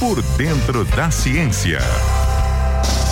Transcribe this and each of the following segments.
Por dentro da ciência.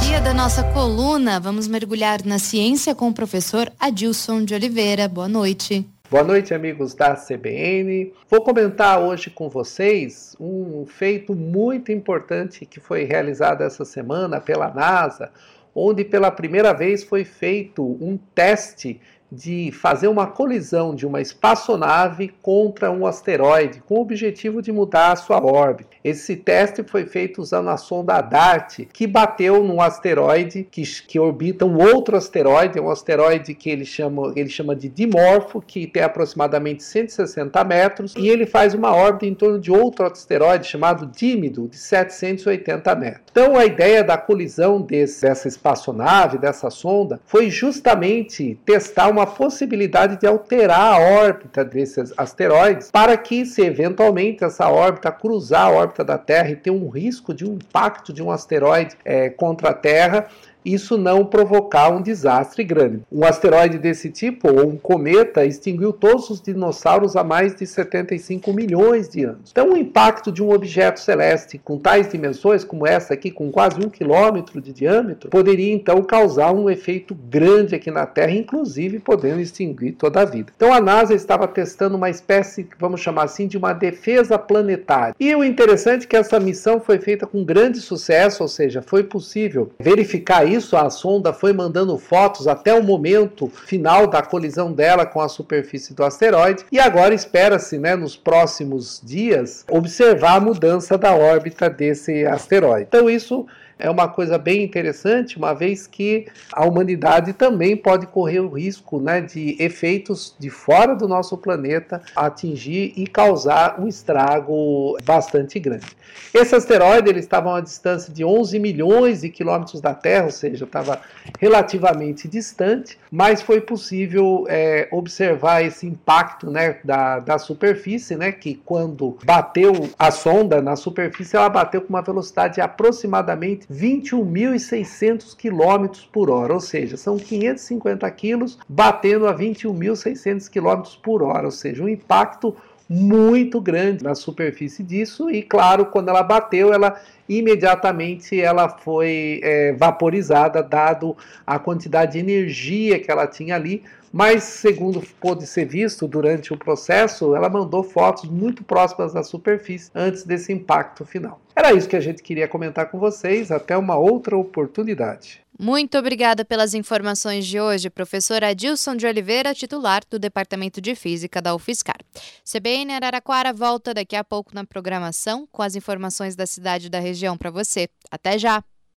Dia da nossa coluna, vamos mergulhar na ciência com o professor Adilson de Oliveira. Boa noite. Boa noite, amigos da CBN. Vou comentar hoje com vocês um feito muito importante que foi realizado essa semana pela NASA, onde pela primeira vez foi feito um teste de fazer uma colisão de uma espaçonave contra um asteroide, com o objetivo de mudar a sua órbita. Esse teste foi feito usando a sonda DART, que bateu num asteroide que, que orbita um outro asteroide, um asteroide que ele chama, ele chama de Dimorfo, que tem aproximadamente 160 metros, e ele faz uma órbita em torno de outro asteroide chamado Dímido, de 780 metros. Então a ideia da colisão desse, dessa espaçonave, dessa sonda, foi justamente testar uma uma possibilidade de alterar a órbita desses asteroides para que, se eventualmente essa órbita cruzar a órbita da Terra e ter um risco de um impacto de um asteroide é, contra a Terra, isso não provocar um desastre grande. Um asteroide desse tipo, ou um cometa, extinguiu todos os dinossauros há mais de 75 milhões de anos. Então, o impacto de um objeto celeste com tais dimensões, como essa aqui, com quase um quilômetro de diâmetro, poderia então causar um efeito grande aqui na Terra, inclusive podendo extinguir toda a vida. Então, a NASA estava testando uma espécie, vamos chamar assim, de uma defesa planetária. E o interessante é que essa missão foi feita com grande sucesso, ou seja, foi possível verificar isso isso, a sonda foi mandando fotos até o momento final da colisão dela com a superfície do asteroide e agora espera-se, né, nos próximos dias, observar a mudança da órbita desse asteroide. Então isso é uma coisa bem interessante, uma vez que a humanidade também pode correr o risco né, de efeitos de fora do nosso planeta atingir e causar um estrago bastante grande. Esse asteroide ele estava a uma distância de 11 milhões de quilômetros da Terra, ou seja, estava relativamente distante, mas foi possível é, observar esse impacto né, da, da superfície, né, que quando bateu a sonda na superfície, ela bateu com uma velocidade de aproximadamente 21.600 km por hora, ou seja, são 550 quilos batendo a 21.600 km por hora, ou seja, um impacto muito grande na superfície disso e claro quando ela bateu ela imediatamente ela foi é, vaporizada dado a quantidade de energia que ela tinha ali. Mas segundo pôde ser visto durante o processo ela mandou fotos muito próximas da superfície antes desse impacto final. Era isso que a gente queria comentar com vocês. Até uma outra oportunidade muito obrigada pelas informações de hoje, professor Adilson de Oliveira, titular do Departamento de Física da UFSCar. CBN Araraquara volta daqui a pouco na programação com as informações da cidade e da região para você. Até já!